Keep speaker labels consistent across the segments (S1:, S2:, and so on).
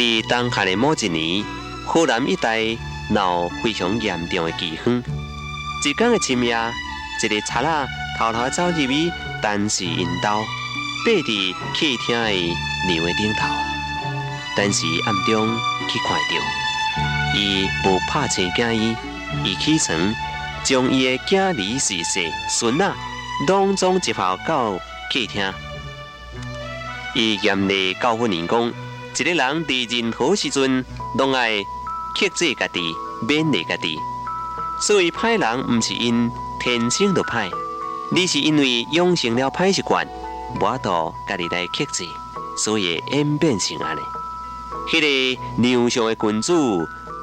S1: 在当下的某一年，河南一带闹非常严重的饥荒。一天的深夜，一个贼仔偷偷走入去，单是引导爬伫客厅的牛的顶头，但是暗中去看到，伊无拍醒惊伊，伊起床将伊的囝儿媳妇孙仔拢总接跑到客厅，伊严厉教训员工。一个人伫任何时阵，拢爱克制家己，勉励家己。所以歹人毋是因天生就歹，你是因为养成了歹习惯，无度家己来克制，所以演变成安尼。迄个牛上的君子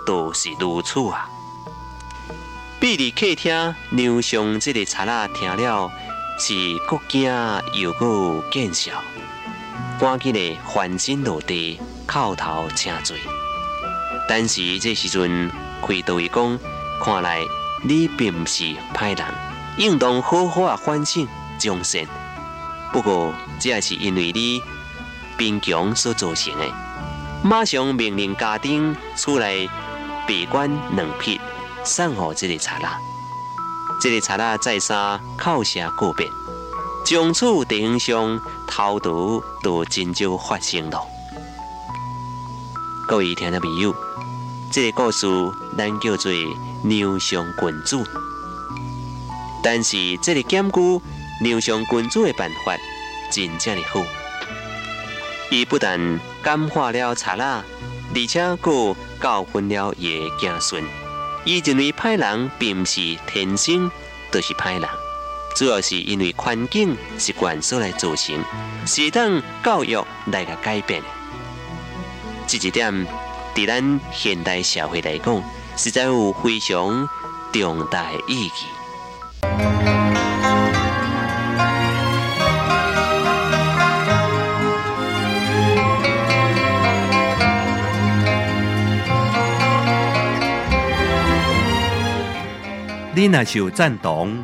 S1: 都是如此啊！比伫客厅牛上这个贼仔听了，是国惊又个见笑。赶紧的翻身落地，叩头请罪。但是这时阵，开导伊讲，看来你并不是歹人，应当好好啊反省将善。不过，这也是因为你贫穷所造成的。马上命令家丁出来闭关两匹，送给这个贼仔。这个贼仔再三叩谢告别。从此地上偷渡都真少发生。了。各位听众朋友，这个故事咱叫做牛上君子。但是这个兼顾牛上君子的办法真正的好，伊不但感化了贼仔，而且佫教训了伊的子孙。伊认为歹人并不是天生就是歹人。主要是因为环境习惯所来造成，是当教育来个改变。这一点，在咱现代社会来讲，实在有非常重大意义。
S2: 你若是有赞同？